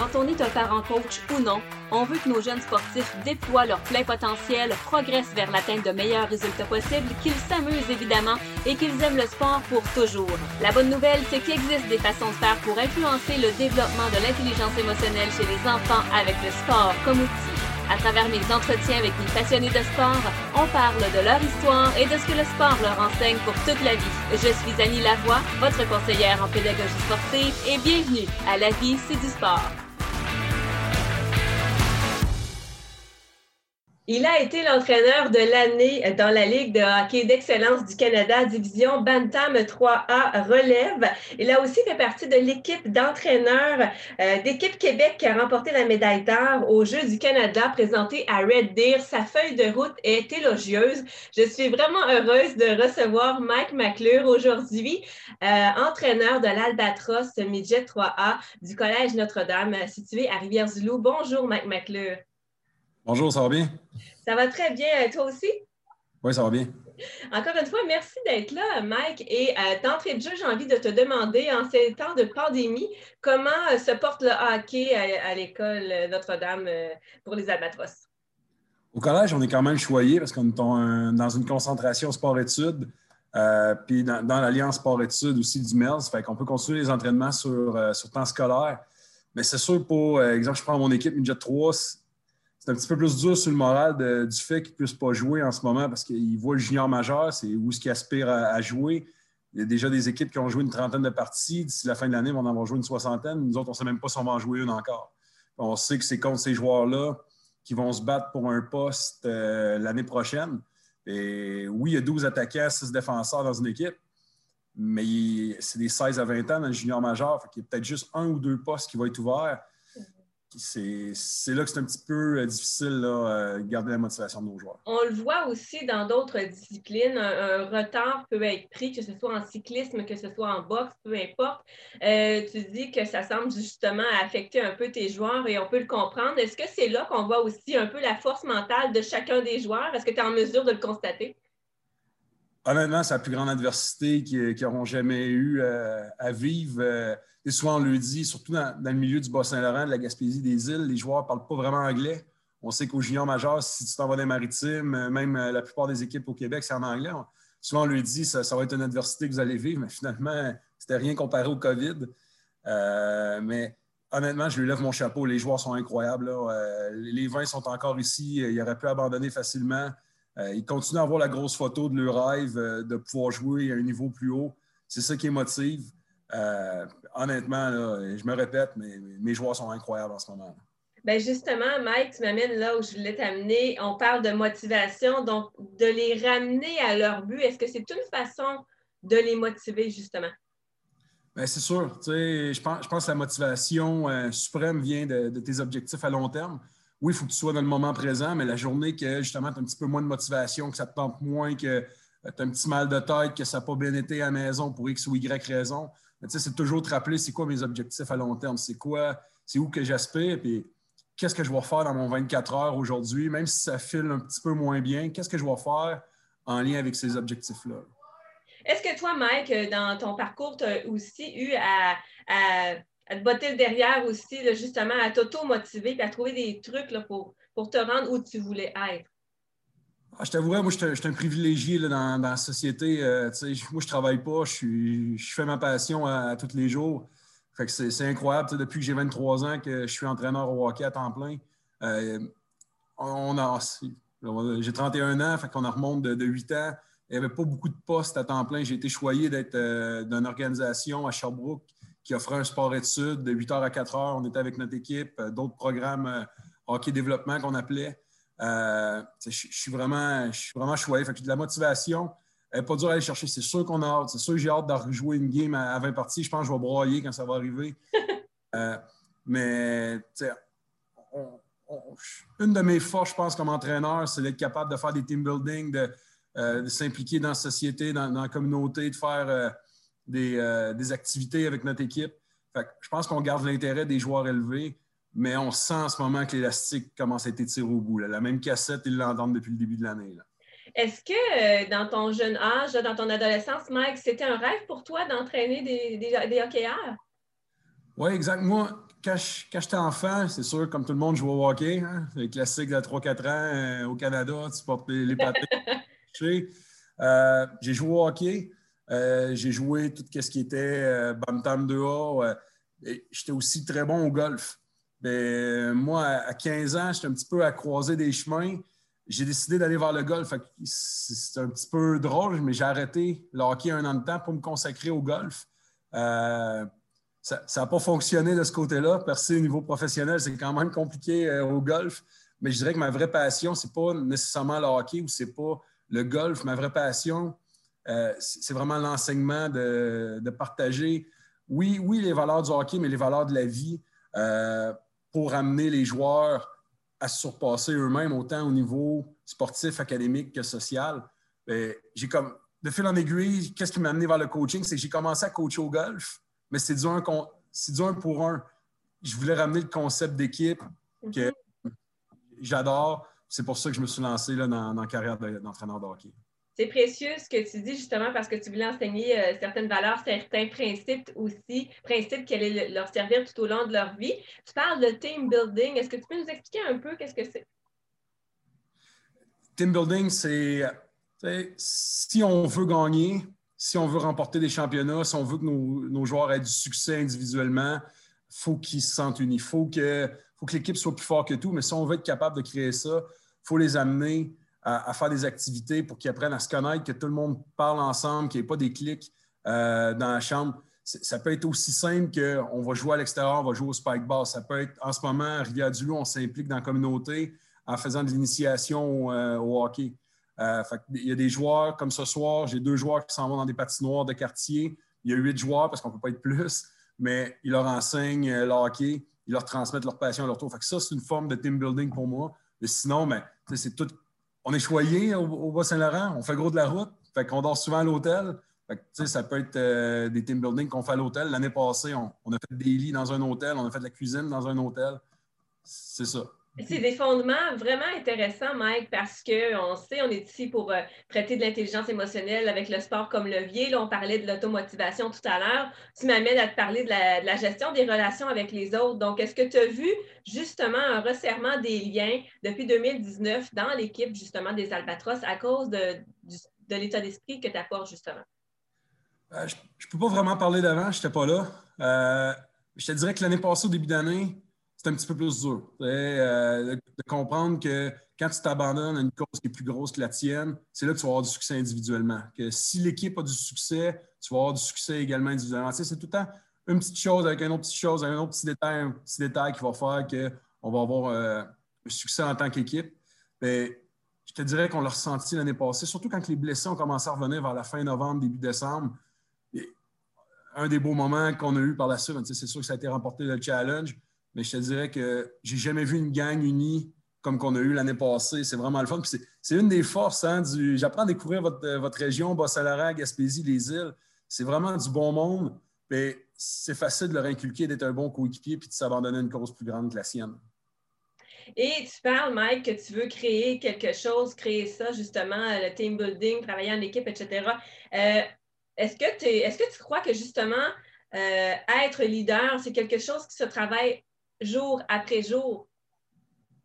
Quand on est un parent coach ou non, on veut que nos jeunes sportifs déploient leur plein potentiel, progressent vers l'atteinte de meilleurs résultats possibles, qu'ils s'amusent évidemment et qu'ils aiment le sport pour toujours. La bonne nouvelle, c'est qu'il existe des façons de faire pour influencer le développement de l'intelligence émotionnelle chez les enfants avec le sport comme outil. À travers mes entretiens avec les passionnés de sport, on parle de leur histoire et de ce que le sport leur enseigne pour toute la vie. Je suis Annie Lavoie, votre conseillère en pédagogie sportive et bienvenue à La vie, c'est du sport. Il a été l'entraîneur de l'année dans la Ligue de hockey d'excellence du Canada, division Bantam 3A relève. Il a aussi fait partie de l'équipe d'entraîneurs euh, d'équipe Québec qui a remporté la médaille d'or aux Jeux du Canada présentée à Red Deer. Sa feuille de route est élogieuse. Je suis vraiment heureuse de recevoir Mike McClure aujourd'hui, euh, entraîneur de l'Albatros Midget 3A du Collège Notre-Dame situé à Rivière-du-Loup. Bonjour Mike McClure. Bonjour, ça va bien? Ça va très bien. Euh, toi aussi? Oui, ça va bien. Encore une fois, merci d'être là, Mike. Et euh, d'entrée de jeu, j'ai envie de te demander, en ces temps de pandémie, comment euh, se porte le hockey à, l'école Notre-Dame pour les albatros? Au collège, on est quand même choyé parce qu'on est dans une concentration sport-études. puis dans, l'Alliance sport-études aussi du MERS, fait qu'on peut continuer les entraînements sur, sur temps scolaire. Mais c'est sûr, pour exemple, je prends mon équipe Midget 3, c'est un petit peu plus dur sur le moral du fait qu'il ne puisse pas jouer en ce moment parce qu'il voit le junior majeur, c'est où ce qu'il aspire à, jouer. Il y a déjà des équipes qui ont joué une trentaine de parties. D'ici la fin de l'année, on en va jouer une soixantaine. Nous autres, on ne sait même pas si on va en jouer une encore. On sait que c'est contre ces joueurs-là qui vont se battre pour un poste euh, l'année prochaine. Et oui, il y a 12 attaquants, 6 défenseurs dans une équipe, mais c'est des 16 à 20 ans dans le junior majeur. Il y a peut-être juste un ou deux postes qui vont être ouverts c'est là que c'est un petit peu euh, difficile de euh, garder la motivation de nos joueurs. On le voit aussi dans d'autres disciplines, un, retard peut être pris, que ce soit en cyclisme, que ce soit en boxe, peu importe. Euh, tu dis que ça semble justement affecter un peu tes joueurs et on peut le comprendre. Est-ce que c'est là qu'on voit aussi un peu la force mentale de chacun des joueurs? Est-ce que tu es en mesure de le constater? Honnêtement, c'est la plus grande adversité qu'ils n'auront jamais eu à vivre et souvent, on le dit, surtout dans, le milieu du Bas-Saint-Laurent, de la Gaspésie, des îles, les joueurs ne parlent pas vraiment anglais. On sait qu'au junior majeur, si tu t'en vas les maritimes, euh, même euh, la plupart des équipes au Québec, c'est en anglais. souvent, on lui dit ça, ça va être une adversité que vous allez vivre, mais finalement, c'était rien comparé au COVID. Euh, mais honnêtement, je lui lève mon chapeau. Les joueurs sont incroyables. les vins sont encore ici. Ils auraient pu abandonner facilement. ils continuent à avoir la grosse photo de leur rêve de pouvoir jouer à un niveau plus haut. C'est ça qui les motive. Euh, honnêtement, je me répète, mais mes joueurs sont incroyables en ce moment. Bien justement, Mike, tu m'amènes là où je voulais t'amener. On parle de motivation, donc de les ramener à leur but. Est-ce que c'est une façon de les motiver, justement? Bien, c'est sûr. Je pense, je pense que la motivation euh, suprême vient de, tes objectifs à long terme. Oui, il faut que tu sois dans le moment présent, mais la journée que justement tu as un petit peu moins de motivation, que ça te tente moins, que tu as un petit mal de tête, que ça n'a pas bien été à la maison pour X ou Y raison, c'est toujours te rappeler c'est quoi mes objectifs à long terme, c'est quoi, c'est où que j'aspire, puis qu'est-ce que je vais faire dans mon 24 heures aujourd'hui, même si ça file un petit peu moins bien, qu'est-ce que je vais faire en lien avec ces objectifs-là? Est-ce que toi, Mike, dans ton parcours, tu as aussi eu à, te botter le derrière aussi, justement, à t'auto-motiver et à trouver des trucs pour, pour te rendre où tu voulais être? Ah, je t'avouerais, moi, je suis un privilégié dans, la société. Euh, moi, je travaille pas, je, fais ma passion à, tous les jours. c'est incroyable. Depuis que j'ai 23 ans que je suis entraîneur au hockey à temps plein, euh, on a j'ai 31 ans, fait qu'on remonte de, 8 ans. Il n'y avait pas beaucoup de postes à temps plein. J'ai été choyé d'être euh, dans d'une organisation à Sherbrooke qui offrait un sport-études de 8 h à 4 h. On était avec notre équipe, d'autres programmes hockey développement qu'on appelait. Euh, je, suis vraiment, je suis vraiment. Fait que de la motivation, elle pas dur à aller chercher. C'est sûr qu'on a hâte. C'est sûr que j'ai hâte de rejouer une game à, 20 parties. Je pense que je vais broyer quand ça va arriver. Euh, mais une de mes forces, je pense, comme entraîneur, c'est d'être capable de faire des team building, de, euh, s'impliquer dans la société, dans, la communauté, de faire des, des, activités avec notre équipe. Fait je pense qu'on garde l'intérêt des joueurs élevés mais on sent en ce moment que l'élastique commence à être tiré au bout. La même cassette, ils l'entendent depuis le début de l'année. Est-ce que euh, dans ton jeune âge, dans ton adolescence, Mike, c'était un rêve pour toi d'entraîner des, des, hockeyeurs? Oui, exact. Moi, quand, j'étais enfant, c'est sûr, comme tout le monde, je jouais au hockey. Hein, les classiques de 3-4 ans euh, au Canada, tu portes les, papiers. euh, j'ai joué au hockey. J'ai joué tout ce qui était Bantam 2A. j'étais aussi très bon au golf. Ben, moi, à 15 ans, j'étais un petit peu à croiser des chemins. J'ai décidé d'aller vers le golf. C'est un petit peu drôle, mais j'ai arrêté le hockey un an de temps pour me consacrer au golf. Euh, ça n'a pas fonctionné de ce côté-là. Percer au niveau professionnel, c'est quand même compliqué euh, au golf. Mais je dirais que ma vraie passion, ce n'est pas nécessairement le hockey ou ce n'est pas le golf. Ma vraie passion, euh, c'est vraiment l'enseignement de, partager, oui, oui, les valeurs du hockey, mais les valeurs de la vie pour amener les joueurs à se surpasser eux-mêmes, autant au niveau sportif, académique que social. Ben, j'ai comme, de fil en aiguille, qu'est-ce qui m'a amené vers le coaching? C'est que j'ai commencé à coacher au golf mais c'est du, un, du un pour un. Je voulais ramener le concept d'équipe que mhm. j'adore. C'est pour ça que je me suis lancé là, dans, la carrière d'entraîneur de, hockey. C'est précieux ce que tu dis justement parce que tu voulais enseigner euh, certaines valeurs, certains principes aussi, principes qui allaient leur servir tout au long de leur vie. Tu parles de team building. Est-ce que tu peux nous expliquer un peu qu'est-ce que c'est? Team building, c'est si on veut gagner, si on veut remporter des championnats, si on veut que nos, joueurs aient du succès individuellement, il faut qu'ils se sentent unis. Il faut que, faut que l'équipe soit plus forte que tout. Mais si on veut être capable de créer ça, il faut les amener à, faire des activités pour qu'ils apprennent à se connaître, que tout le monde parle ensemble, qu'il n'y ait pas des clics euh, dans la chambre. Ça peut être aussi simple qu'on va jouer à l'extérieur, on va jouer au spike ball. Ça peut être, en ce moment, à Rivière-du-Loup, on s'implique dans la communauté en faisant de l'initiation euh, au hockey. Euh, il y a des joueurs comme ce soir, j'ai deux joueurs qui s'en vont dans des patinoires de quartier. Il y a huit joueurs parce qu'on ne peut pas être plus, mais ils leur enseignent euh, le hockey, ils leur transmettent leur passion à leur tour. Ça, c'est une forme de team building pour moi. Mais sinon, ben, c'est tout. On est choyé au, Bas-Saint-Laurent, on fait gros de la route, fait qu'on dort souvent à l'hôtel. ça peut être euh, des team building qu'on fait à l'hôtel. L'année passée, on, on, a fait des lits dans un hôtel, on a fait de la cuisine dans un hôtel. C'est ça. C'est des fondements vraiment intéressants, Mike, parce qu'on sait, on est ici pour euh, traiter de l'intelligence émotionnelle avec le sport comme levier. Là, on parlait de l'automotivation tout à l'heure. Tu m'amènes à te parler de la, gestion des relations avec les autres. Donc, est-ce que tu as vu justement un resserrement des liens depuis 2019 dans l'équipe justement des Albatros à cause de, l'état d'esprit que tu apportes justement? Euh, je ne peux pas vraiment parler d'avant, je n'étais pas là. Euh, je te dirais que l'année passée, au début d'année, c'est un petit peu plus dur. Euh, de, comprendre que quand tu t'abandonnes à une cause qui est plus grosse que la tienne, c'est là que tu vas avoir du succès individuellement. Que si l'équipe a du succès, tu vas avoir du succès également individuellement. c'est tout le temps une petite chose avec une autre petite chose, un autre petit détail, un petit détail qui va faire qu'on va avoir euh, un succès en tant qu'équipe. Je te dirais qu'on l'a ressenti l'année passée, surtout quand les blessés ont commencé à revenir vers la fin novembre, début décembre. un des beaux moments qu'on a eu par la suite, c'est sûr que ça a été remporté le challenge mais je te dirais que j'ai jamais vu une gang unie comme qu'on a eu l'année passée. C'est vraiment le fun. C'est une des forces hein, du. J'apprends à découvrir votre, euh, votre région, Bas-Saint-Laurent, Gaspésie, les îles. C'est vraiment du bon monde. C'est facile de leur inculquer d'être un bon coéquipier puis de s'abandonner à une cause plus grande que la sienne. Et tu parles, Mike, que tu veux créer quelque chose, créer ça, justement, euh, le team building, travailler en équipe, etc. Euh, est-ce que, est que, tu crois que, justement, être leader, c'est quelque chose qui se travaille jour après jour.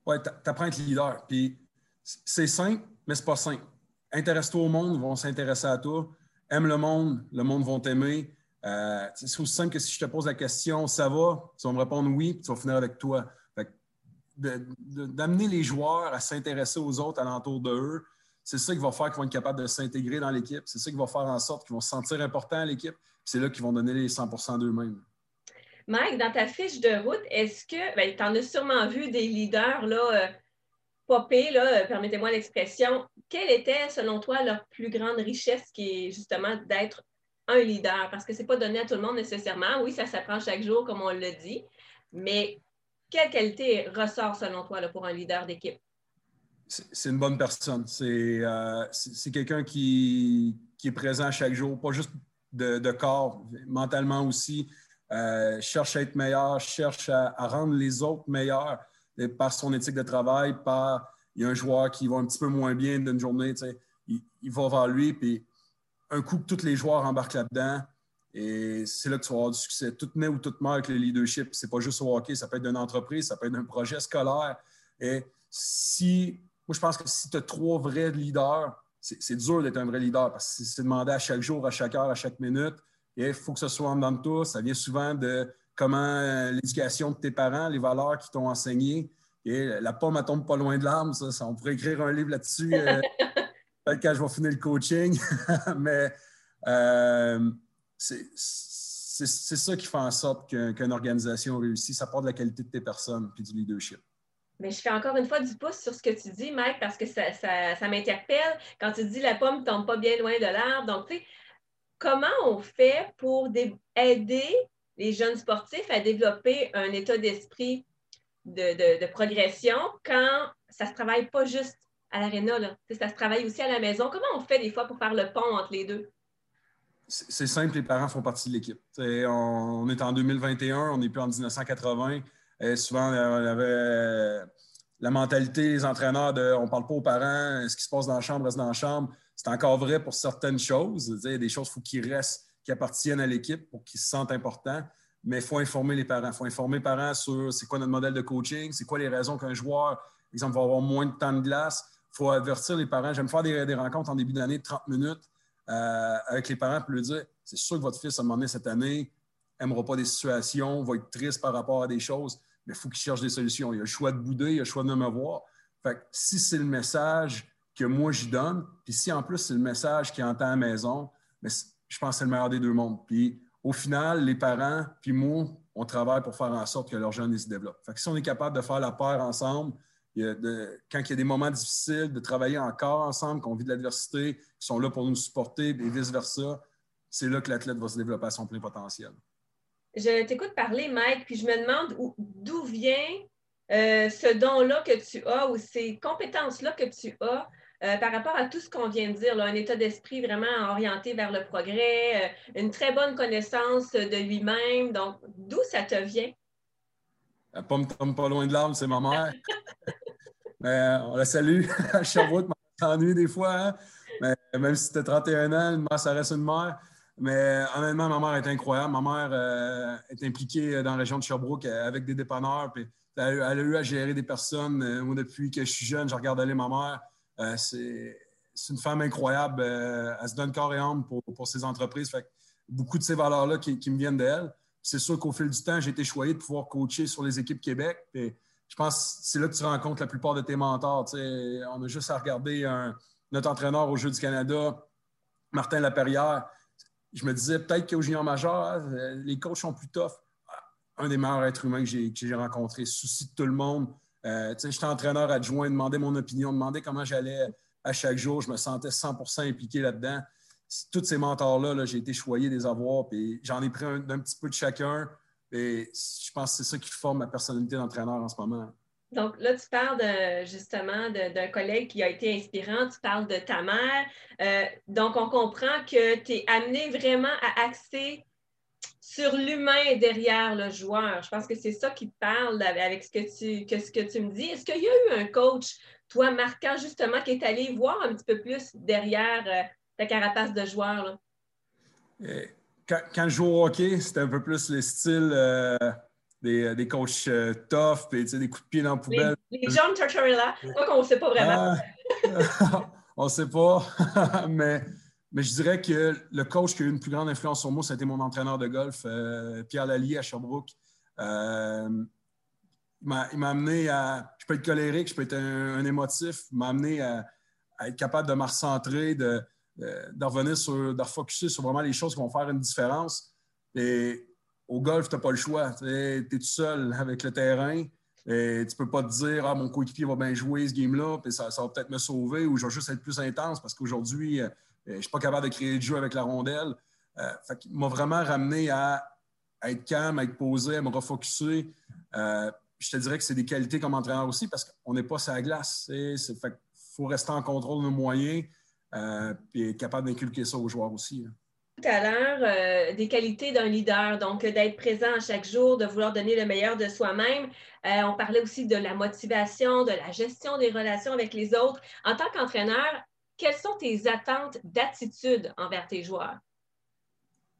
Oui, tu apprends à être leader. Puis c'est simple, mais c'est pas simple. Intéresse-toi au monde, ils vont s'intéresser à toi. Aime le monde, le monde va t'aimer. Euh, c'est aussi simple que si je te pose la question, ça va, tu vas me répondre oui, puis tu vas finir avec toi. D'amener les joueurs à s'intéresser aux autres alentour d'eux, c'est ça qui va faire qu'ils vont être capables de s'intégrer dans l'équipe. C'est ça qui va faire en sorte qu'ils vont se sentir importants à l'équipe. C'est là qu'ils vont donner les 100% d'eux-mêmes. Mike, dans ta fiche de route, est-ce que, ben, tu en as sûrement vu des leaders là, euh, popés, là, euh, permettez-moi l'expression. Quelle était, selon toi, leur plus grande richesse qui est justement d'être un leader? Parce que ce n'est pas donné à tout le monde nécessairement. Oui, ça s'apprend chaque jour, comme on le dit. Mais quelle qualité ressort, selon toi, là, pour un leader d'équipe? C'est une bonne personne. C'est euh, quelqu'un qui, est présent chaque jour, pas juste de corps, mentalement aussi. Euh, cherche à être meilleur, cherche à, rendre les autres meilleurs par son éthique de travail, par il y a un joueur qui va un petit peu moins bien d'une journée, il, va vers lui, puis un coup que tous les joueurs embarquent là-dedans, Et c'est là que tu vas avoir du succès. Tout naît ou tout meurt avec le leadership. C'est pas juste au hockey, ça peut être d'une entreprise, ça peut être d'un projet scolaire. Et si, moi, je pense que si tu as trois vrais leaders, c'est dur d'être un vrai leader parce que c'est demandé à chaque jour, à chaque heure, à chaque minute. Il faut que ce soit en dedans de toi. Ça vient souvent de comment euh, l'éducation de tes parents, les valeurs qui t'ont enseigné. Et la pomme, elle tombe pas loin de l'arme. Ça, on pourrait écrire un livre là-dessus euh, peut-être quand je vais finir le coaching. Mais euh, c'est ça qui fait en sorte qu'une organisation réussit. Ça part de la qualité de tes personnes et du leadership. Mais je fais encore une fois du pouce sur ce que tu dis, Mike, parce que ça, ça, m'interpelle. Quand tu dis la pomme ne tombe pas bien loin de l'arbre. Donc, tu sais, comment on fait pour aider les jeunes sportifs à développer un état d'esprit de, progression quand ça ne se travaille pas juste à l'aréna, ça se travaille aussi à la maison. Comment on fait des fois pour faire le pont entre les deux? C'est simple, les parents font partie de l'équipe. On, est en 2021, on n'est plus en 1980. Et souvent, on avait la mentalité des entraîneurs de on ne parle pas aux parents, ce qui se passe dans la chambre reste dans la chambre. C'est encore vrai pour certaines choses. Il y a des choses, il faut qu'ils restent, qui appartiennent à l'équipe pour qu'ils se sentent importants. Mais il faut informer les parents. Il faut informer les parents sur c'est quoi notre modèle de coaching, c'est quoi les raisons qu'un joueur, par exemple, va avoir moins de temps de glace. Il faut avertir les parents. J'aime faire des, rencontres en début d'année de 30 minutes euh, avec les parents pour leur dire c'est sûr que votre fils, à un moment cette année, n'aimera pas des situations, va être triste par rapport à des choses, mais il faut qu'il cherche des solutions. Il a le choix de bouder, il a le choix de ne me voir. Fait si c'est le message que moi j'y donne. Puis si en plus c'est le message qui entend à la maison, mais je pense que c'est le meilleur des deux mondes. Puis au final, les parents, puis moi, on travaille pour faire en sorte que leurs jeunes se développent. Fait que si on est capable de faire la paire ensemble, quand il y a des moments difficiles, de travailler encore ensemble, qu'on vit de l'adversité, qui sont là pour nous supporter et vice-versa, c'est là que l'athlète va se développer à son plein potentiel. Je t'écoute parler, Mike, puis je me demande d'où vient euh, ce don-là que tu as ou ces compétences-là que tu as euh, par rapport à tout ce qu'on vient de dire, un état d'esprit vraiment orienté vers le progrès, euh, une très bonne connaissance de lui-même. Donc, d'où ça te vient? La pomme tombe pas loin de l'arbre, c'est ma mère. Mais on la salue. à Sherbrooke, s'ennuie des fois. Hein. Mais même si c'était 31 ans, une mère, ça reste une mère. Mais honnêtement, ma mère est incroyable. Ma mère euh, est impliquée dans la région de Sherbrooke avec des dépanneurs. Puis elle, a eu à gérer des personnes. moi, depuis que je suis jeune, je regarde aller ma mère. Euh, c'est une femme incroyable. Euh, elle se donne corps et âme pour, ses entreprises. Beaucoup de ces valeurs-là qui, me viennent d'elle. C'est sûr qu'au fil du temps, j'ai été choyé de pouvoir coacher sur les équipes Québec. je pense que c'est là que tu rencontres la plupart de tes mentors. on a juste à regarder notre entraîneur au Jeu du Canada, Martin Laperrière. Je me disais peut-être qu'au junior majeur, hein, les coachs sont plus tough. Un des meilleurs êtres humains que j'ai rencontré, souci de tout le monde. Euh, j'étais entraîneur adjoint, demandais mon opinion, demandais comment j'allais à chaque jour. Je me sentais 100% impliqué là-dedans. Tous ces mentors-là, j'ai été choyé des avoirs, puis j'en ai pris un, petit peu de chacun. Je pense que c'est ça qui forme ma personnalité d'entraîneur en ce moment. Donc là, tu parles justement d'un collègue qui a été inspirant, tu parles de ta mère. Euh, donc, on comprend que tu es amené vraiment à axer sur l'humain derrière le joueur. Je pense que c'est ça qui te parle avec ce que tu, ce que tu me dis. Est-ce qu'il y a eu un coach, toi, marquant, justement, qui est allé voir un petit peu plus derrière euh, ta carapace de joueur? Euh, quand, je joue au hockey, c'était un peu plus le style euh, des, des, coachs tough, et, des coups de pied dans la poubelle. Les, les John Tortorella, quoi qu'on ne sait pas vraiment. Ah, on ne sait pas, mais mais je dirais que le coach qui a eu une plus grande influence sur moi, c'était mon entraîneur de golf, euh, Pierre Lallier à Sherbrooke. Euh, il m'a amené à. Je peux être colérique, je peux être un, émotif. Il m'a amené à, être capable de me recentrer, de, revenir sur, de refocuser sur vraiment les choses qui vont faire une différence. Et au golf, tu n'as pas le choix. Tu es, tout seul avec le terrain. Et tu peux pas te dire, ah, mon coéquipier va bien jouer ce game-là, puis ça, ça va peut-être me sauver, ou je vais juste être plus intense parce qu'aujourd'hui, euh, je ne suis pas capable de créer du jeu avec la rondelle. Euh, m'a vraiment ramené à, être calme, à être posé, à me refocuser. Euh, je te dirais que c'est des qualités comme entraîneur aussi parce qu'on n'est pas sur la glace. Il faut rester en contrôle de nos moyens et être capable d'inculquer ça aux joueurs aussi. Tout à l'heure, des qualités d'un leader, donc d'être présent chaque jour, de vouloir donner le meilleur de soi-même. on parlait aussi de la motivation, de la gestion des relations avec les autres. En tant qu'entraîneur, quelles sont tes attentes d'attitude envers tes joueurs?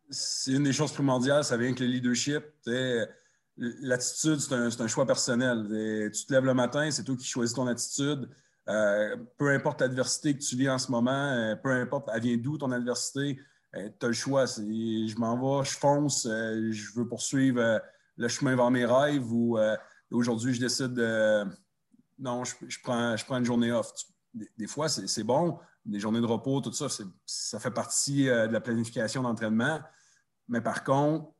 c'est une des choses primordiales, ça vient avec le leadership. L'attitude, c'est un, choix personnel. tu te lèves le matin, c'est toi qui choisis ton attitude. Euh, peu importe l'adversité que tu vis en ce moment, euh, peu importe, elle vient d'où ton adversité, euh, tu as le choix. Je m'en vais, je fonce, je veux poursuivre le chemin vers mes rêves ou aujourd'hui, je décide de. Non, je, prends, je prends une journée off. Des, fois, c'est bon, des journées de repos, tout ça, ça fait partie de la planification d'entraînement. Mais par contre,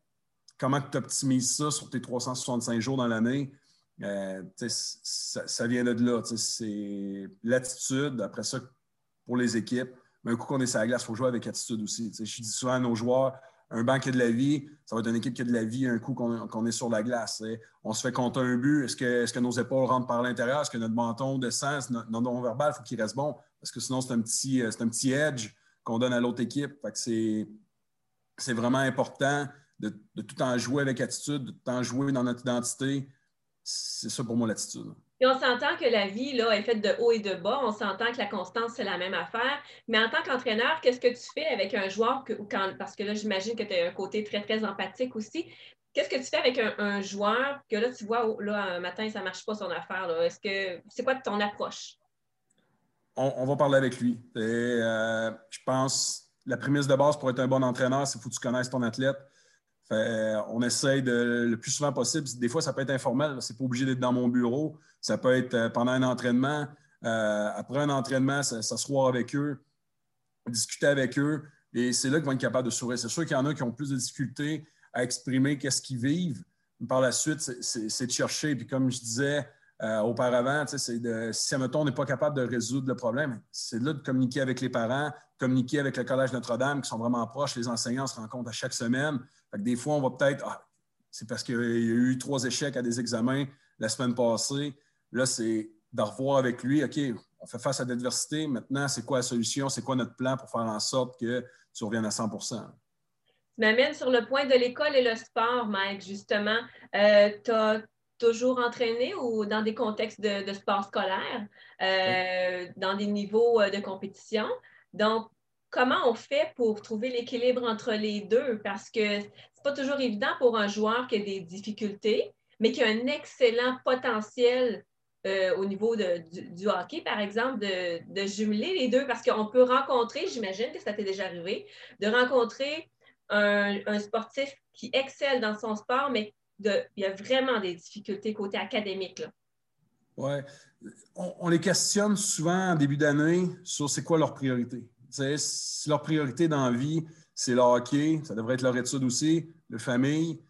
comment tu optimises ça sur tes 365 jours dans l'année? Euh, ça, vient de là. C'est l'attitude. Après ça, pour les équipes, mais un coup qu'on est sur la glace, il faut jouer avec attitude aussi. je dis souvent à nos joueurs, un banc qui a de la vie, ça va être une équipe qui a de la vie un coup qu'on est sur la glace. On se fait compter un but. Est-ce que, nos épaules rentrent par l'intérieur? Est-ce que notre menton descend? Notre non-verbal, il faut qu'il reste bon? Parce que sinon, c'est un petit, euh, un petit edge qu'on donne à l'autre équipe. c'est vraiment important de, tout en jouer avec attitude, de tout en jouer dans notre identité. C'est ça pour moi l'attitude. On s'entend que la vie là, est faite de haut et de bas. On s'entend que la constance, c'est la même affaire. Mais en tant qu'entraîneur, qu'est-ce que tu fais avec un joueur, parce que là, j'imagine que tu as un côté très, très empathique aussi. Qu'est-ce que tu fais avec un, joueur que là, tu vois, oh, là, un matin, ça ne marche pas son affaire? Est-ce que c'est quoi ton approche? On, va parler avec lui. Euh, je pense la prémisse de base pour être un bon entraîneur, c'est faut que tu connaisses ton athlète on essaye de, le plus souvent possible. Des fois, ça peut être informel. C'est pas obligé d'être dans mon bureau. Ça peut être euh, pendant un entraînement. Euh, après un entraînement, s'asseoir avec eux, discuter avec eux. Et c'est là qu'ils vont être capables de sourire. C'est sûr qu'il y en a qui ont plus de difficultés à exprimer qu'est-ce qu'ils vivent. Par la suite, c'est de chercher. Puis comme je disais euh, auparavant, c'est de, si, mettons, on n'est pas capable de résoudre le problème, c'est de communiquer avec les parents, communiquer avec le Collège Notre-Dame, qui sont vraiment proches. Les enseignants se rencontrent à chaque semaine des fois, on va peut-être. Ah, c'est parce qu'il y a eu trois échecs à des examens la semaine passée. Là, c'est de revoir avec lui, OK, on fait face à l'adversité. Maintenant, c'est quoi la solution? C'est quoi notre plan pour faire en sorte que tu reviennes à 100 Tu m'amènes sur le point de l'école et le sport, Mike, justement. Euh, tu as toujours entraîné ou dans des contextes de, sport scolaire, euh, dans des niveaux euh, de compétition? Donc, comment on fait pour trouver l'équilibre entre les deux? Parce que c'est pas toujours évident pour un joueur qui a des difficultés, mais qui a un excellent potentiel euh, au niveau du, hockey, par exemple, de, jumeler les deux, parce qu'on peut rencontrer, j'imagine que ça t'est déjà arrivé, de rencontrer un, sportif qui excelle dans son sport, mais il y a vraiment des difficultés côté académique. Oui. On, on, les questionne souvent en début d'année sur c'est quoi leur priorité si leur priorité dans la vie, c'est le hockey, ça devrait être leur étude aussi, la famille.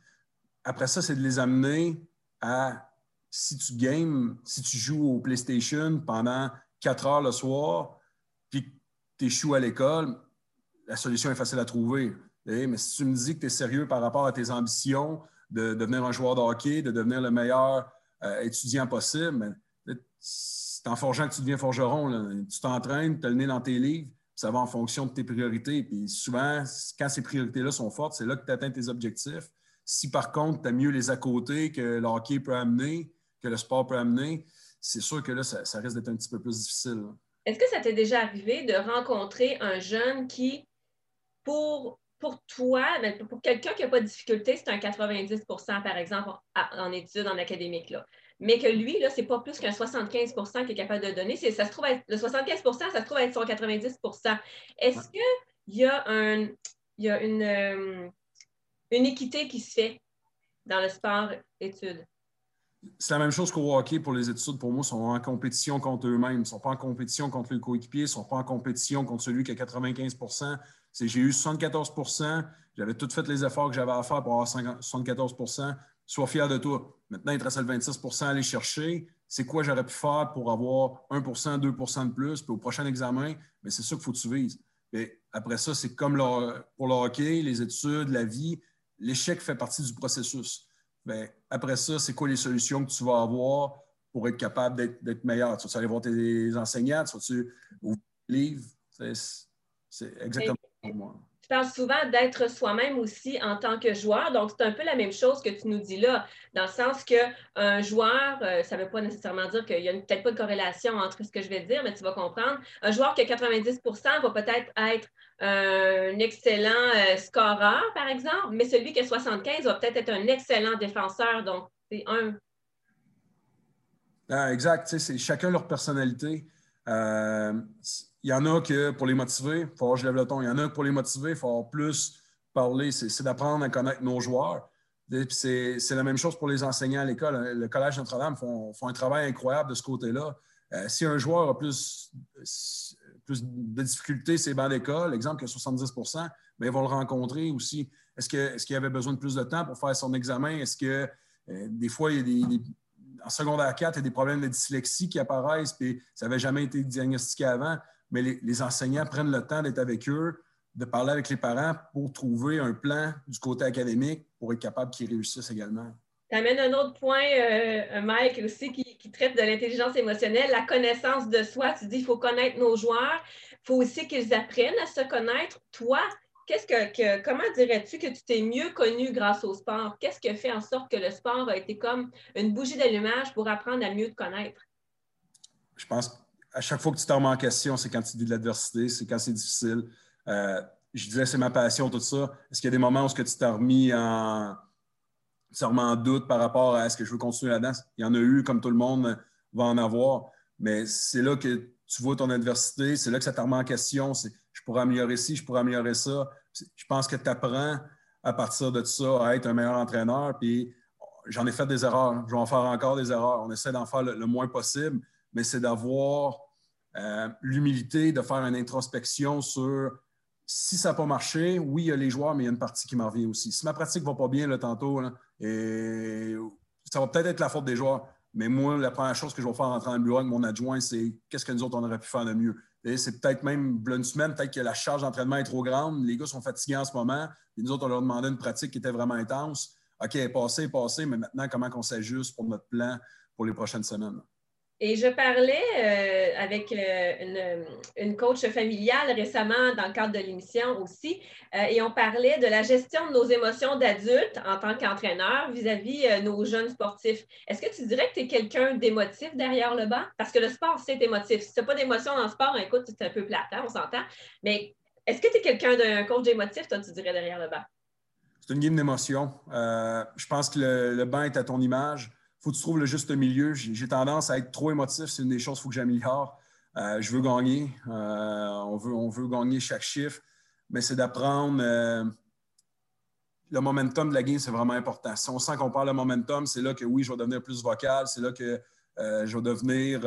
Après ça, c'est de les amener à si tu games, si tu joues au PlayStation pendant quatre heures le soir, puis tu échoues à l'école, la solution est facile à trouver. Mais si tu me dis que tu es sérieux par rapport à tes ambitions de, devenir un joueur de hockey, de devenir le meilleur euh, étudiant possible, c'est en forgeant que tu deviens forgeron. Tu t'entraînes, tu as le nez dans tes livres, ça va en fonction de tes priorités. Puis souvent, quand ces priorités-là sont fortes, c'est là que tu atteins tes objectifs. Si par contre, tu as mieux les à côté que le hockey peut amener, que le sport peut amener, c'est sûr que là, ça, risque d'être un petit peu plus difficile. Est-ce que ça t'est déjà arrivé de rencontrer un jeune qui, pour, pour toi, ben, pour quelqu'un qui n'a pas de difficulté, c'est un 90% par exemple, en, études, en académique, là mais que lui, là, c'est pas plus qu'un 75% qui est capable de donner. Ça se trouve le 75% ça se trouve être son 90% Est-ce qu'il y a, un, y a une, euh, une équité qui se fait dans le sport-études? C'est la même chose qu'au hockey pour les études. Pour moi, ils sont en compétition contre eux-mêmes. Ils ne sont pas en compétition contre le coéquipier. Ils ne sont pas en compétition contre celui qui a 95 J'ai eu 74% J'avais tout fait les efforts que j'avais à faire pour avoir 74% Sois fier de toi. Maintenant, il te reste le 26% à aller chercher. C'est quoi j'aurais pu faire pour avoir 1% 2% de plus? Puis au prochain examen, mais c'est ça qu'il faut que tu vises. Et après ça, c'est comme pour le hockey, les études, la vie. L'échec fait partie du processus. Mais après ça, c'est quoi les solutions que tu vas avoir pour être capable d'être meilleur? Tu vas aller voir tes enseignants, tu vas-tu ouvrir livres? C'est exactement pour moi tu parles souvent d'être soi-même aussi en tant que joueur. Donc, c'est un peu la même chose que tu nous dis là, dans le sens qu'un joueur, euh, ça ne veut pas nécessairement dire qu'il n'y a peut-être pas de corrélation entre ce que je vais dire, mais tu vas comprendre. Un joueur qui a 90% va peut-être être un excellent euh, scoreur, par exemple, mais celui qui a 75 va peut-être être un excellent défenseur. Donc, c'est un. Ah, exact. C'est chacun leur personnalité. Euh, il y en a que pour les motiver, il faut que je lève le ton. Il y en a pour les motiver, faut plus parler. C'est d'apprendre à connaître nos joueurs. C'est la même chose pour les enseignants à l'école. Le Collège Notre-Dame font, un travail incroyable de ce côté-là. Euh, si un joueur a plus, plus de difficultés, c'est bancs d'école, exemple que 70 mais ils vont le rencontrer aussi. Est-ce qu'il est y avait besoin de plus de temps pour faire son examen? Est-ce que euh, des fois, il y a des, en secondaire 4, il y a des problèmes de dyslexie qui apparaissent, puis ça n'avait jamais été diagnostiqué avant? Mais les, enseignants prennent le temps d'être avec eux, de parler avec les parents pour trouver un plan du côté académique pour être capable qu'ils réussissent également. Tu amènes un autre point, euh, Mike, aussi, qui, traite de l'intelligence émotionnelle, la connaissance de soi. Tu dis qu'il faut connaître nos joueurs. Il faut aussi qu'ils apprennent à se connaître. Toi, qu'est-ce que, comment dirais-tu que tu t'es mieux connu grâce au sport? Qu'est-ce qui a fait en sorte que le sport a été comme une bougie d'allumage pour apprendre à mieux te connaître? Je pense à chaque fois que tu te remets en question, c'est quand tu vis de l'adversité, c'est quand c'est difficile. Euh, je disais, c'est ma passion, tout ça. Est-ce qu'il y a des moments où tu t'es remis en, en doute par rapport à est-ce que je veux continuer la danse? Il y en a eu, comme tout le monde va en avoir, mais c'est là que tu vois ton adversité, c'est là que ça te remet en question. Je pourrais améliorer ci, je pourrais améliorer ça. Je pense que tu apprends à partir de ça à être un meilleur entraîneur. Puis j'en ai fait des erreurs. Je vais en faire encore des erreurs. On essaie d'en faire le moins possible, mais c'est d'avoir euh, l'humilité de faire une introspection sur si ça n'a pas marché, oui, il y a les joueurs, mais il y a une partie qui m'en revient aussi. Si ma pratique ne va pas bien là, tantôt, et ça va peut-être être la faute des joueurs, mais moi, la première chose que je vais faire en entrant dans le bureau avec mon adjoint, c'est qu'est-ce que nous autres, on aurait pu faire de mieux? c'est peut-être même une semaine, peut-être que la charge d'entraînement est trop grande, les gars sont fatigués en ce moment, et nous autres, on leur demandait une pratique qui était vraiment intense. OK, passé, passé, mais maintenant, comment on s'ajuste pour notre plan pour les prochaines semaines? Et je parlais euh, avec euh, une, coach familiale récemment dans le cadre de l'émission aussi, euh, et on parlait de la gestion de nos émotions d'adultes en tant qu'entraîneur vis-à-vis nos jeunes sportifs. Est-ce que tu dirais que tu es quelqu'un d'émotif derrière le banc? Parce que le sport, c'est émotif. Si tu n'as pas d'émotion dans le sport, écoute, c'est un peu plate, hein, on s'entend. Mais est-ce que tu es quelqu'un d'un coach émotif, toi, tu dirais, derrière le banc? C'est une game d'émotion. je pense que le, le banc est à ton image faut que tu trouves le juste milieu. J'ai tendance à être trop émotif. C'est une des choses qu'il faut que j'améliore. Euh, je veux gagner. Euh, on, veut, on veut gagner chaque chiffre. Mais c'est d'apprendre. Euh, le momentum de la game, c'est vraiment important. Si on sent qu'on parle de momentum, c'est là que oui, je vais devenir plus vocal. C'est là que je vais devenir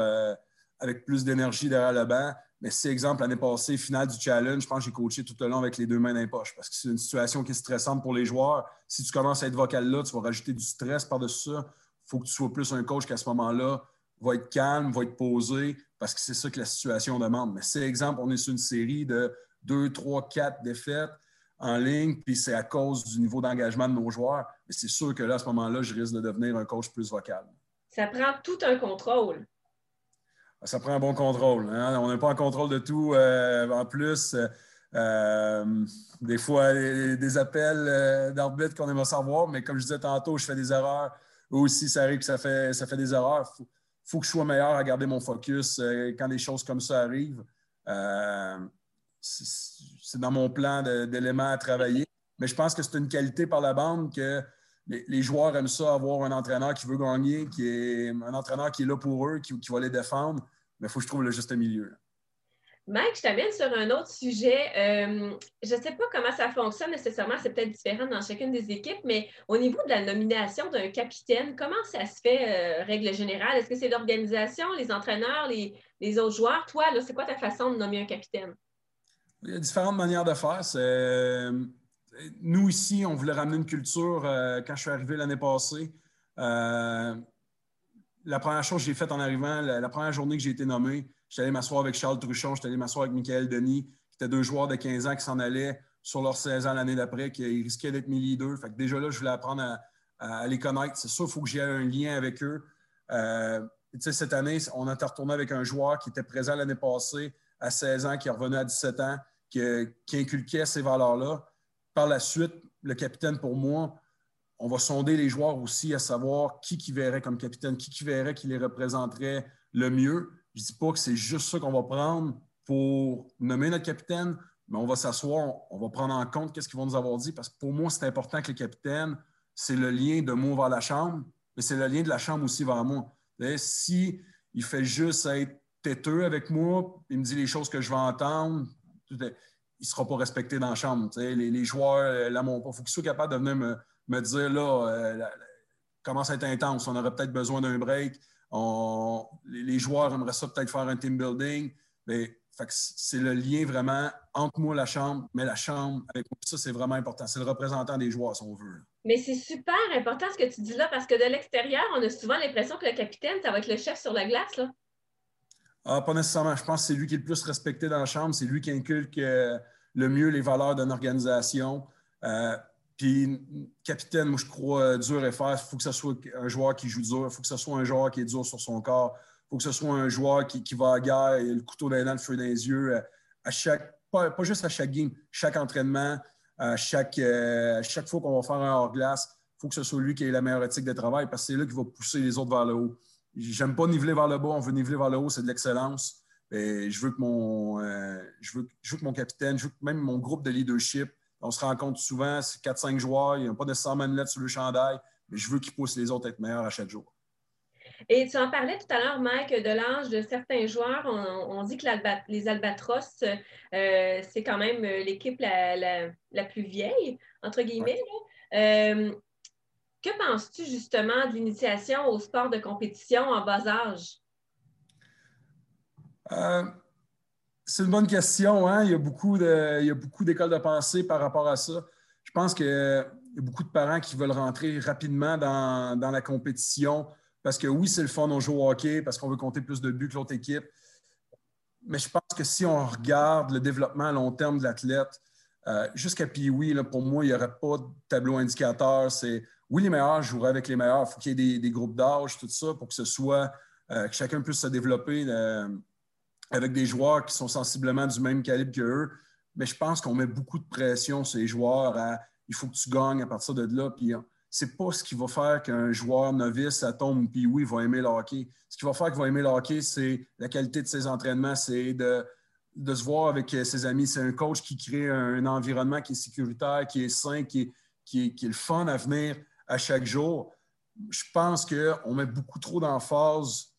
avec plus d'énergie derrière le banc. Mais si, exemple, l'année passée, finale du challenge, je pense que j'ai coaché tout le long avec les deux mains dans les poches parce que c'est une situation qui est stressante pour les joueurs. Si tu commences à être vocal là, tu vas rajouter du stress par-dessus ça faut que tu sois plus un coach qu'à ce moment-là va être calme, va être posé, parce que c'est ça que la situation demande. Mais si, exemple, on est sur une série de deux, trois, quatre défaites en ligne, puis c'est à cause du niveau d'engagement de nos joueurs, mais c'est sûr que là, à ce moment-là, je risque de devenir un coach plus vocal. Ça prend tout un contrôle. Ça prend un bon contrôle. Hein? On n'est pas en contrôle de tout. Euh, en plus, euh, des fois, des, appels euh, d'arbitre qu'on aime savoir, mais comme je disais tantôt, je fais des erreurs aussi, ça arrive que ça fait, ça fait des erreurs. Il faut, que je sois meilleur à garder mon focus euh, quand des choses comme ça arrivent. Euh, c'est dans mon plan d'éléments à travailler. Mais je pense que c'est une qualité par la bande que les, joueurs aiment ça, avoir un entraîneur qui veut gagner, qui est un entraîneur qui est là pour eux, qui, qui va les défendre. Mais il faut que je trouve le juste milieu. Mike, je t'amène sur un autre sujet. Euh, je ne sais pas comment ça fonctionne nécessairement, c'est peut-être différent dans chacune des équipes, mais au niveau de la nomination d'un capitaine, comment ça se fait, euh, règle générale? Est-ce que c'est l'organisation, les entraîneurs, les, autres joueurs? Toi, c'est quoi ta façon de nommer un capitaine? Il y a différentes manières de faire. Euh, nous, ici, on voulait ramener une culture quand je suis arrivé l'année passée. la première chose que j'ai faite en arrivant, la première journée que j'ai été nommé, J'étais allé m'asseoir avec Charles Truchon, j'étais allé m'asseoir avec Michael Denis, qui étaient deux joueurs de 15 ans qui s'en allaient sur leur 16 ans l'année d'après, qui risquaient d'être mes leaders. Fait déjà là, je voulais apprendre à, les connaître. C'est sûr, il faut que j'aie un lien avec eux. Euh, cette année, on a retourné avec un joueur qui était présent l'année passée à 16 ans, qui est revenu à 17 ans, qui inculquait ces valeurs-là. Par la suite, le capitaine, pour moi, on va sonder les joueurs aussi à savoir qui qui verrait comme capitaine, qui qui verrait qui les représenterait le mieux. Je ne dis pas que c'est juste ça qu'on va prendre pour nommer notre capitaine, mais on va s'asseoir, on va prendre en compte qu'est-ce qu'ils vont nous avoir dit, parce que pour moi, c'est important que le capitaine, c'est le lien de moi vers la chambre, mais c'est le lien de la chambre aussi vers moi. Si il fait juste être têteux avec moi, il me dit les choses que je vais entendre, il ne sera pas respecté dans la chambre. Les, joueurs euh, l'amour pas. Il faut qu'il soit capable de venir me, dire là, euh, comment ça être intense, on aurait peut-être besoin d'un break, les, joueurs aimeraient ça peut-être faire un team building. Mais c'est le lien vraiment entre moi et la chambre, mais la chambre avec moi. Ça, c'est vraiment important. C'est le représentant des joueurs, si on veut. Mais c'est super important ce que tu dis là, parce que de l'extérieur, on a souvent l'impression que le capitaine, ça va être le chef sur la glace. Là. Ah, pas nécessairement. Je pense que c'est lui qui est le plus respecté dans la chambre. C'est lui qui inculque euh, le mieux les valeurs d'une organisation. Euh, puis, capitaine, moi, je crois euh, dur et faire. Il faut que ce soit un joueur qui joue dur. Il faut que ce soit un joueur qui est dur sur son corps. Il faut que ce soit un joueur qui, va à guerre et le couteau dans le feu dans les yeux. Euh, à chaque, pas, juste à chaque game, chaque entraînement, à chaque, euh, chaque fois qu'on va faire un hors-glace, il faut que ce soit lui qui ait la meilleure éthique de travail parce que c'est là qu'il va pousser les autres vers le haut. J'aime pas niveler vers le bas, on veut niveler vers le haut, c'est de l'excellence. je veux que mon je, veux, je veux que mon capitaine, je veux que même mon groupe de leadership on se rencontre souvent, c'est 4-5 joueurs, ils n'ont pas nécessairement une lettre sur le chandail, mais je veux qu'ils poussent les autres à être meilleurs à chaque jour. Et tu en parlais tout à l'heure, Mike, de l'âge de certains joueurs. On, dit que les Albatros, euh, c'est quand même l'équipe la, plus vieille, entre guillemets. Euh, que penses-tu justement de l'initiation au sport de compétition en bas âge? Euh, c'est une bonne question. Hein? Il y a beaucoup d'écoles de, pensée par rapport à ça. Je pense qu'il y a beaucoup de parents qui veulent rentrer rapidement dans, la compétition parce que oui, c'est le fun, on joue au hockey parce qu'on veut compter plus de buts que l'autre équipe. Mais je pense que si on regarde le développement à long terme de l'athlète, euh, jusqu'à puis oui, pour moi, il n'y aurait pas de tableau indicateur. C'est oui, les meilleurs joueraient avec les meilleurs. Il faut qu'il y ait des, groupes d'âge, tout ça, pour que ce soit euh, que chacun puisse se développer. Euh, avec des joueurs qui sont sensiblement du même calibre qu'eux. Mais je pense qu'on met beaucoup de pression sur les joueurs à il faut que tu gagnes à partir de là. Puis c'est pas ce qui va faire qu'un joueur novice, ça tombe, puis oui, va aimer le hockey. Ce qui va faire qu'il va aimer le hockey, c'est la qualité de ses entraînements, c'est de, de se voir avec ses amis. C'est un coach qui crée un environnement qui est sécuritaire, qui est sain, qui est, qui est, qui est le fun à venir à chaque jour. Je pense qu'on met beaucoup trop d'emphase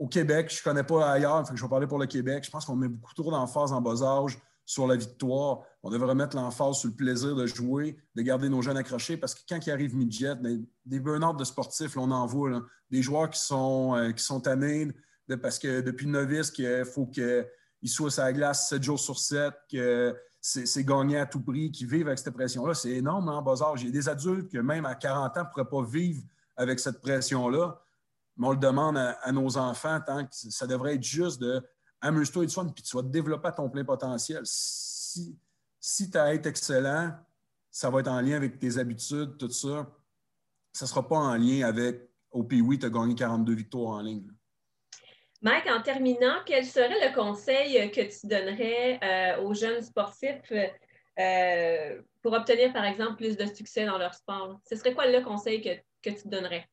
au Québec, je ne connais pas ailleurs, je vais parler pour le Québec. Je pense qu'on met beaucoup trop d'emphase en bas âge sur la victoire. On devrait mettre l'emphase sur le plaisir de jouer, de garder nos jeunes accrochés, parce que quand ils arrivent midget, ben, des burn-out de sportifs, on en voit. Des joueurs qui sont, euh, qui sont tannés parce que depuis le novice, il faut qu'ils soient sur la glace 7 jours sur 7, que c'est gagné à tout prix, qu'ils vivent avec cette pression-là. C'est énorme en bas âge. Il y a des adultes qui, même à 40 ans, ne pourraient pas vivre avec cette pression-là mais on le demande à, nos enfants tant que ça devrait être juste de amuse-toi et du fun, puis tu vas développer à ton plein potentiel. Si, si tu as à être excellent, ça va être en lien avec tes habitudes, tout ça. Ça ne sera pas en lien avec au oui, tu as gagné 42 victoires en ligne. Mike, en terminant, quel serait le conseil que tu donnerais euh, aux jeunes sportifs euh, pour obtenir, par exemple, plus de succès dans leur sport? Ce serait quoi le conseil que, que tu donnerais?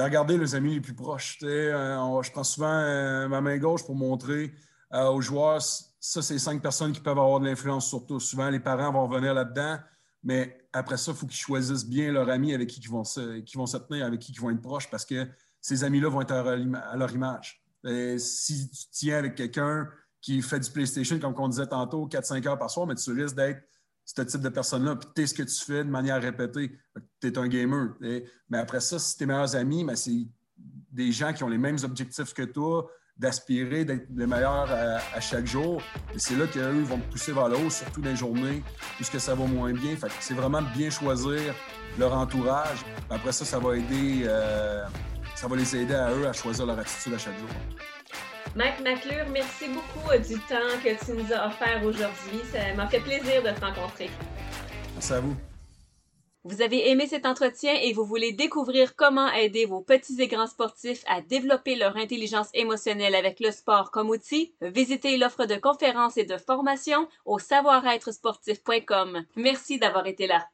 De regarder les amis les plus proches. Euh, je prends souvent euh, ma main gauche pour montrer euh, aux joueurs, ça, c'est cinq personnes qui peuvent avoir de l'influence sur toi. Souvent, les parents vont revenir là-dedans, mais après ça, il faut qu'ils choisissent bien leur ami avec qui ils vont, se, qui vont tenir, avec qui ils vont être proches, parce que ces amis-là vont être à leur image. Si tu tiens avec quelqu'un qui fait du PlayStation, comme on disait tantôt, 4-5 heures par soir, mais tu risques d'être ce type de personne-là, puis tu ce que tu fais de manière répétée. Tu es un gamer. Mais après ça, si tes meilleurs amis, ben, c'est des gens qui ont les mêmes objectifs que toi, d'aspirer d'être les meilleurs à, chaque jour. Et c'est là qu'eux vont te pousser vers le haut, surtout les journées puisque ça va moins bien. c'est vraiment bien choisir leur entourage. Après ça, ça va aider, euh, ça va les aider à eux à choisir leur attitude à chaque jour. Mike McClure, merci beaucoup euh, du temps que tu nous as offert aujourd'hui. Ça m'a fait plaisir de te rencontrer. Merci à vous. Vous avez aimé cet entretien et vous voulez découvrir comment aider vos petits et grands sportifs à développer leur intelligence émotionnelle avec le sport comme outil? Visitez l'offre de conférences et de formations au savoir-être sportif.com. Merci d'avoir été là.